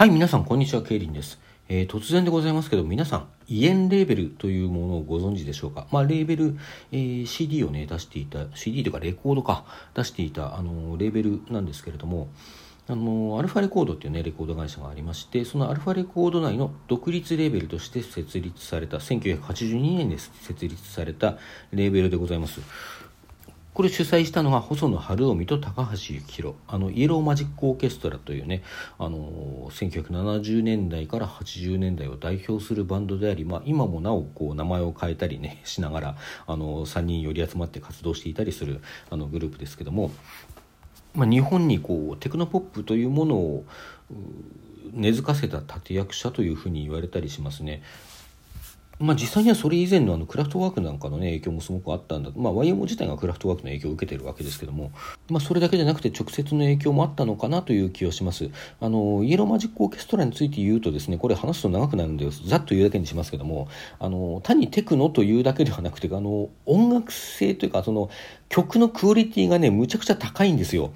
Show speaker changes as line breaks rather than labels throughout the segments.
はい、皆さん、こんにちは、ケイリンです。えー、突然でございますけど、皆さん、イエンレーベルというものをご存知でしょうか？まあ、レーベル、えー、CD をね、出していた、CD というかレコードか、出していた、あの、レーベルなんですけれども、あの、アルファレコードっていうね、レコード会社がありまして、そのアルファレコード内の独立レーベルとして設立された、1982年に設立されたレーベルでございます。これ主催したのが細野晴臣と高橋幸宏あのイエローマジックオーケストラというねあの1970年代から80年代を代表するバンドであり、まあ、今もなおこう名前を変えたりね しながらあの3人寄り集まって活動していたりするあのグループですけども、まあ、日本にこうテクノポップというものを根付かせた立役者というふうに言われたりしますね。まあ、実際にはそれ以前のあのクラフトワークなんかの、ね、影響もすごくあったんだ、まあ、YMO 自体がクラフトワークの影響を受けているわけですけども、まあ、それだけじゃなくて直接の影響もあったのかなという気がします。あのイエローマジックオーケストラについて言うとですねこれ話すと長くなるんでざっと言うだけにしますけども。あの単にテクノというだけではなくてあの音楽性というかその曲のクオリティがねむちゃくちゃ高いんですよ。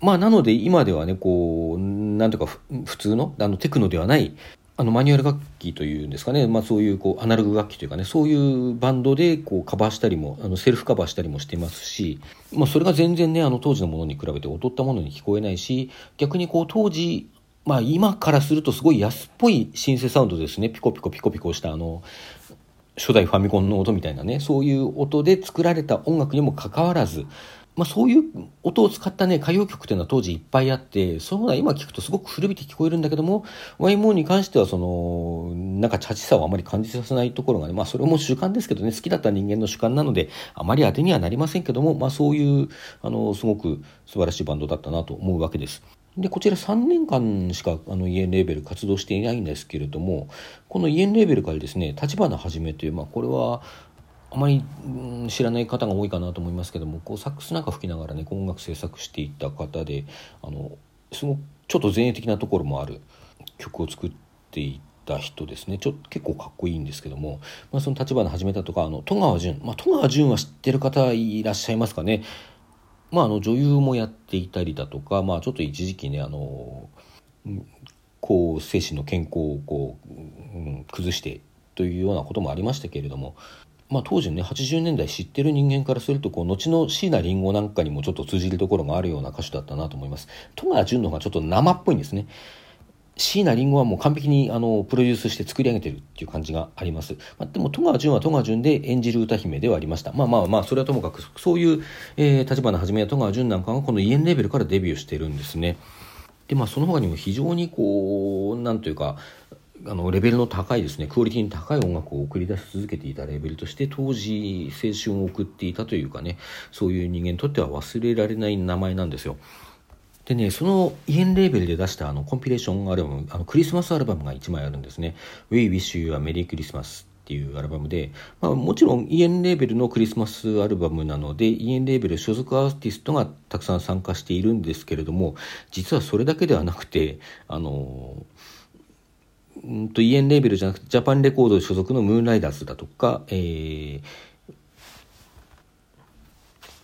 まあ、なので今ではね、こう、なんとか普通の、あの、テクノではないあのマニュアル楽器というんですかね、まあ、そういうこうアナログ楽器というかね。そういうバンドでこうカバーしたりもあのセルフカバーしたりもしてますし、まあ、それが全然ねあの当時のものに比べて劣ったものに聞こえないし逆にこう当時まあ今からするとすごい安っぽいシンセサウンドですね。ピコピコピコピコしたあの初代ファミコンの音みたいなね。そういう音で作られた音楽にもかかわらずまあ、そういう音を使ったね、歌謡曲っていうのは当時いっぱいあって、そういうものは今聞くとすごく古びて聞こえるんだけども、YMO に関してはその、なんかチャチさをあまり感じさせないところがね、まあそれも主観ですけどね、好きだった人間の主観なので、あまり当てにはなりませんけども、まあそういう、あの、すごく素晴らしいバンドだったなと思うわけです。で、こちら3年間しかあのイエンレーベル活動していないんですけれども、このイエンレーベルからですね、立花はじめという、まあこれは、あまり、うん、知らない方が多いかなと思いますけどもこうサックスなんか吹きながらね音楽制作していた方であのすごくちょっと前衛的なところもある曲を作っていた人ですねちょ結構かっこいいんですけども、まあ、その立花始めたとかあの戸川純、まあ、戸川純は知ってる方いらっしゃいますかね。まあ、あの女優もやっていたりだとか、まあ、ちょっと一時期ねあのこう精神の健康をこう、うん、崩してというようなこともありましたけれどもまあ、当時ね80年代知ってる人間からするとこう後の椎名林檎なんかにもちょっと通じるところがあるような歌手だったなと思います戸川純の方がちょっと生っぽいんですね椎名林檎はもう完璧にあのプロデュースして作り上げてるっていう感じがあります。まあ、でも戸川純は戸川純で演じる歌姫ではありました。まあまあまあ、それはともかく、そういう、えー、立花はじめや戸川純なんかがこのイエンレベルからデビューしてるんですね。で、まあその他にも非常にこう、なんというか、あのレベルの高いですねクオリティの高い音楽を送り出し続けていたレベルとして当時青春を送っていたというかねそういう人間にとっては忘れられない名前なんですよ。でね、そのイエンレーベルで出したあのコンピレーションアルバム、あのクリスマスアルバムが1枚あるんですね。We Wish You a Merry Christmas っていうアルバムで、まあ、もちろんイエンレーベルのクリスマスアルバムなので、イエンレーベル所属アーティストがたくさん参加しているんですけれども、実はそれだけではなくて、あのうんと、イエンレーベルじゃなくて、ジャパンレコード所属のムーンライダーズだとか、えー、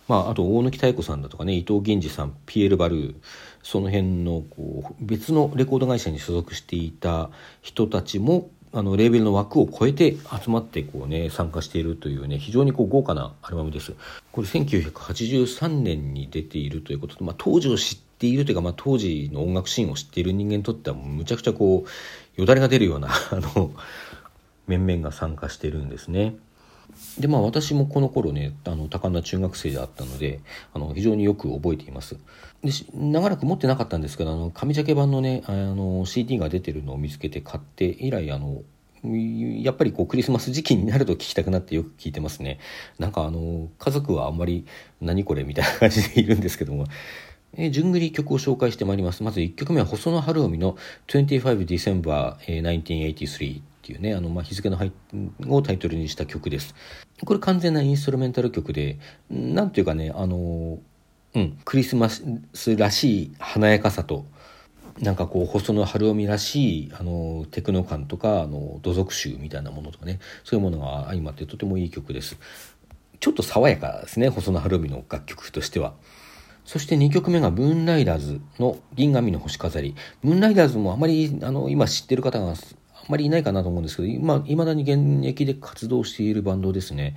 まあ、あと大貫妙子さんだとかね伊藤源氏さんピエール・バルーその辺のこう別のレコード会社に所属していた人たちもあのレーベルの枠を超えて集まってこう、ね、参加しているというね非常にこう豪華なアルバムです。これ1983年に出ているということで、まあ、当時を知っているというか、まあ、当時の音楽シーンを知っている人間にとってはむちゃくちゃこうよだれが出るような あの面々が参加してるんですね。でまあ私もこの頃ねあの多感な中学生であったのであの非常によく覚えています。で長らく持ってなかったんですけどあの紙ジャケ版のねあの CD が出てるのを見つけて買って以来あのやっぱりこうクリスマス時期になると聞きたくなってよく聞いてますね。なんかあの家族はあんまり何これみたいな感じでいるんですけども。えー、順繰り曲を紹介してまいります。まず1曲目は細野晴臣の25 December 1983っていうね、あの、まあ、日付の入をタイトルにした曲です。これ完全なインストルメンタル曲で、なんていうかね、あの、うん、クリスマスらしい華やかさと、なんかこう細野晴臣らしいあのテクノ感とかあの土俗集みたいなものとかねそういうものが相まってとてもいい曲ですちょっと爽やかですね細野晴臣の楽曲としてはそして2曲目がムーンライダーズの銀紙の星飾り。ムーンライダーズもあまり、あの、今知ってる方があまりいないかなと思うんですけど、今、未だに現役で活動しているバンドですね。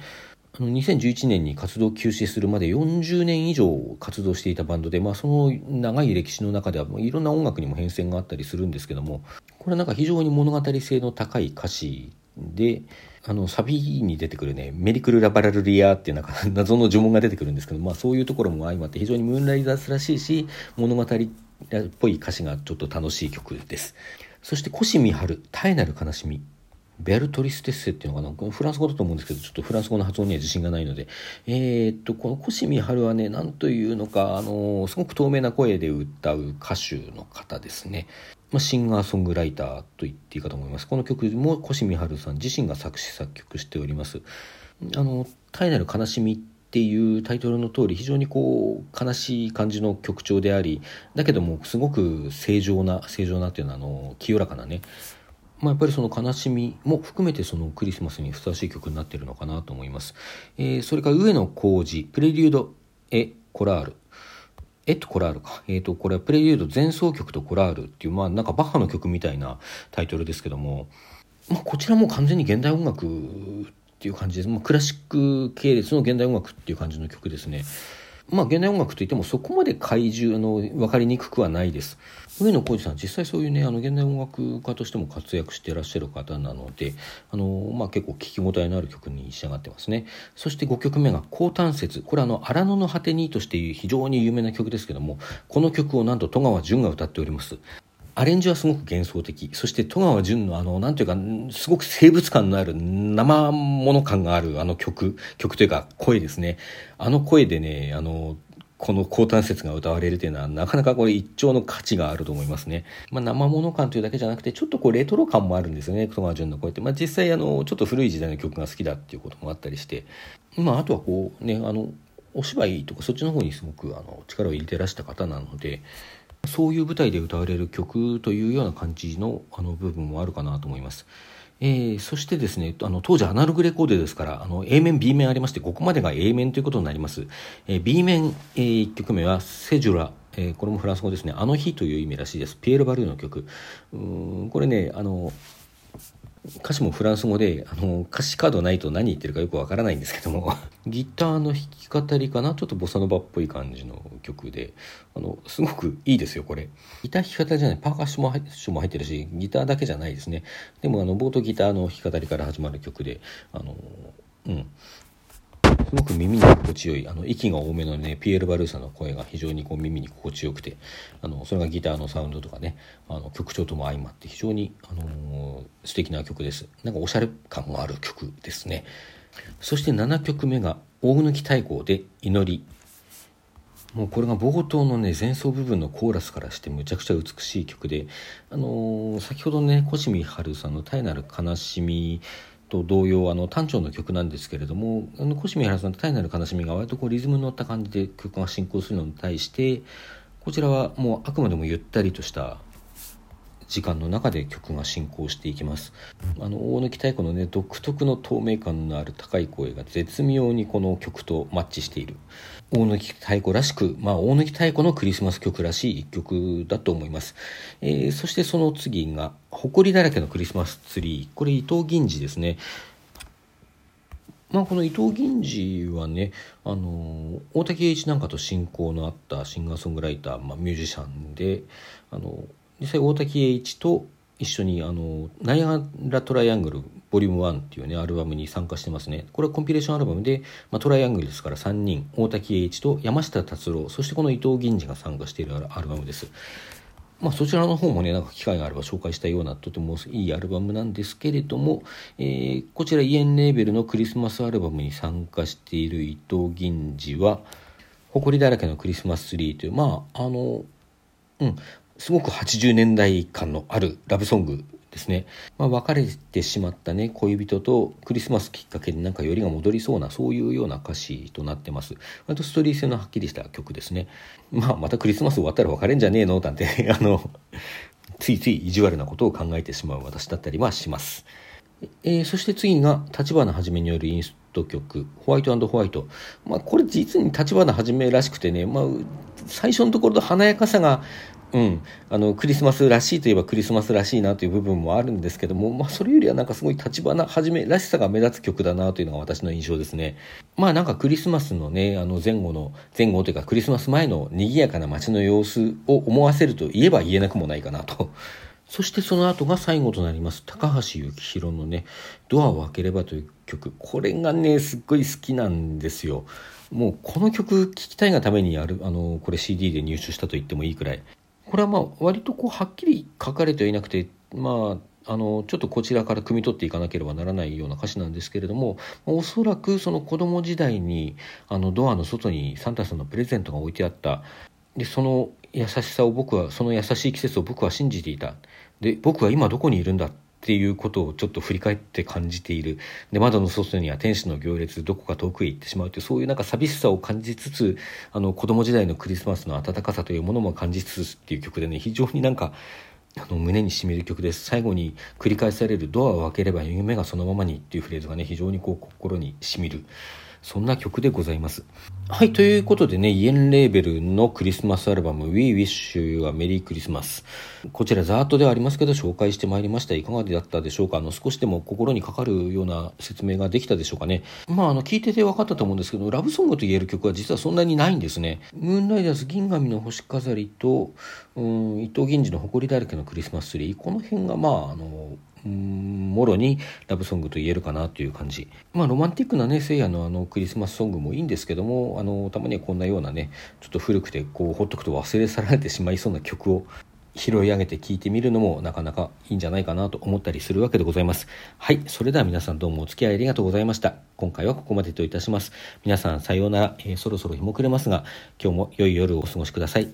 あの2011年に活動休止するまで40年以上活動していたバンドで、まあ、その長い歴史の中ではいろんな音楽にも変遷があったりするんですけどもこれはなんか非常に物語性の高い歌詞であのサビに出てくるね「メリクル・ラバラルリア」っていうなんか謎の呪文が出てくるんですけど、まあ、そういうところも相まって非常にムーンライダースらしいし物語っぽい歌詞がちょっと楽しい曲です。そして「コシミハル絶えなる悲しみ」ベルトリステッセっていうのかな？フランス語だと思うんですけど、ちょっとフランス語の発音には自信がないので、えー、っと、このコシミハルはね、なんというのか、あの、すごく透明な声で歌う歌手の方ですね。まあ、シンガーソングライターと言っていいかと思います。この曲もコミハルさん自身が作詞作曲しております。あの、絶えなる悲しみっていうタイトルの通り非常にこう悲しい感じの曲調でありだけどもすごく正常な正常なっていうのはあの清らかなねまあ、やっぱりその悲しみも含めてそのクリスマスにふさわしい曲になってるのかなと思います。えー、それから上野浩二、プレリュード・エ・コラール。えっと・コラールか。えっ、ー、と、これはプレリュード前奏曲とコラールっていう、まあなんかバッハの曲みたいなタイトルですけども、まあこちらも完全に現代音楽っていう感じです。まあクラシック系列の現代音楽っていう感じの曲ですね。まあ現代音楽といってもそこまで怪獣の分かりにくくはないです。上野浩二さん実際そういうねあの現代音楽家としても活躍していらっしゃる方なのであの、まあ、結構聞き応えのある曲に仕上がってますね。そして5曲目が「高端節」これあの荒野の果てにとして非常に有名な曲ですけどもこの曲をなんと戸川淳が歌っております。アレンジはすごく幻想的。そして戸川純のあの、なんていうか、すごく生物感のある、生物感があるあの曲、曲というか声ですね。あの声でね、あの、この高端節が歌われるというのはなかなかこれ一丁の価値があると思いますね。まあ、生物感というだけじゃなくてちょっとこうレトロ感もあるんですよね戸川純の声って。まあ、実際あのちょっと古い時代の曲が好きだっていうこともあったりして、まあ、あとはこうねあのお芝居とかそっちの方にすごくあの力を入れてらした方なのでそういう舞台で歌われる曲というような感じのあの部分もあるかなと思います。えー、そしてですね、あの、当時アナログレコードですから、あの、A 面、B 面ありまして、ここまでが A 面ということになります。えー、B 面、えー、1曲目は、セジュラ、えー、これもフランス語ですね、あの日という意味らしいです。ピエール・バルーの曲。うんこれね、あの、歌詞もフランス語であの歌詞カードないと何言ってるかよくわからないんですけども ギターの弾き語りかなちょっとボサノバっぽい感じの曲であのすごくいいですよこれ。ギター弾き語りじゃないパーカッションも入も入ってるしギターだけじゃないですね。でもあの冒頭ギターの弾き語りから始まる曲であのうん。すごく耳に心地よいあの息が多めのねピエール・バルーサの声が非常にこう耳に心地よくてあのそれがギターのサウンドとかねあの曲調とも相まって非常に、あのー、素敵な曲です。なんかおしゃれ感がある曲ですね。そして7曲目が「大貫太鼓で祈り」もうこれが冒頭のね前奏部分のコーラスからしてむちゃくちゃ美しい曲であのー、先ほどね小清春さんの「絶えなる悲しみ」と同様あの単調の曲なんですけれどもあの小清原さんの「大なる悲しみ」が割とこうリズムに乗った感じで曲が進行するのに対してこちらはもうあくまでもゆったりとした時間の中で曲が進行していきます。あの大貫太鼓のね独特の透明感のある高い声が絶妙にこの曲とマッチしている。大貫太鼓らしく、まあ、大貫太鼓のクリスマス曲らしい一曲だと思います、えー、そしてその次が「埃だらけのクリスマスツリー」これ伊藤銀次ですね。まあ、この伊藤銀次はね、あの大竹栄一なんかと親交のあったシンガーソングライター、まあ、ミュージシャンであの実際大滝栄一と一緒にあの「ナイアラトライアングルボリューム1っていうねアルバムに参加してますね。これはコンピレーションアルバムで、まあ、トライアングルですから3人大滝栄一と山下達郎そしてこの伊藤銀次が参加しているアルバムです。まあ、そちらの方もねなんか機会があれば紹介したようなとてもいいアルバムなんですけれども、えー、こちらイエンレーベルのクリスマスアルバムに参加している伊藤銀次は「誇りだらけのクリスマスツリー」というまああのうんすごく80年代感のあるラブソングですね、まあ、別れてしまったね恋人とクリスマスきっかけになんかよりが戻りそうなそういうような歌詞となってます。割とストーリー性のはっきりした曲ですね。まあまたクリスマス終わったら別れんじゃねえの？なんて あのついつい意地悪なことを考えてしまう私だったりはします。えー、そして次が立花はじめによるインスト曲「ホワイトホワイト」まあこれ実に立花はじめらしくてね、まあ、最初のところの華やかさが、うん、あのクリスマスらしいといえばクリスマスらしいなという部分もあるんですけども、まあ、それよりはなんかすごい立花はじめらしさが目立つ曲だなというのが私の印象ですね。まあなんかクリスマスのねあの前後の前後というかクリスマス前の賑やかな街の様子を思わせると言えば言えなくもないかなと。そしてその後が最後となります高橋幸宏のね「ドアを開ければ」という曲これがねすっごい好きなんですよ。もうこの曲聴きたいがためにあるあのこれ CD で入手したと言ってもいいくらいこれはまあ割とこうはっきり書かれてはいなくてまああのちょっとこちらから汲み取っていかなければならないような歌詞なんですけれどもおそらくその子供時代にあのドアの外にサンタさんのプレゼントが置いてあった。でその優しさを僕はその優しい季節を僕は信じていた。で僕は今どこにいるんだっていうことをちょっと振り返って感じている。で窓の外には天使の行列どこか遠くへ行ってしまうというそういうなんか寂しさを感じつつあの子供時代のクリスマスの温かさというものも感じつつっていう曲でね非常になんかあの胸にしみる曲です。最後に繰り返される「ドアを開ければ夢がそのままに」っていうフレーズがね非常にこう心にしみる。そんな曲でございます。はい、ということでね、イエンレーベルのクリスマスアルバム We Wish You a Merry Christmas。こちらザーットではありますけど紹介してまいりました。いかがだったでしょうか？あの、少しでも心にかかるような説明ができたでしょうかね？まあ、あの、聞いてて分かったと思うんですけど、ラブソングと言える曲は実はそんなにないんですね。ムーンライダーズ銀紙の星飾りと、うん、伊藤銀次の誇りだらけのクリスマスツリー。この辺がまあ、あの、もろにラブソングと言えるかなという感じまあロマンティックなね聖夜のあのクリスマスソングもいいんですけどもあのたまにはこんなようなねちょっと古くてこうほっとくと忘れ去られてしまいそうな曲を拾い上げて聴いてみるのもなかなかいいんじゃないかなと思ったりするわけでございます。はい。それでは皆さんどうもお付き合いありがとうございました。今回はここまでといたします。皆さんさようなら、えー、そろそろ日も暮れますが、今日も良い夜をお過ごしください。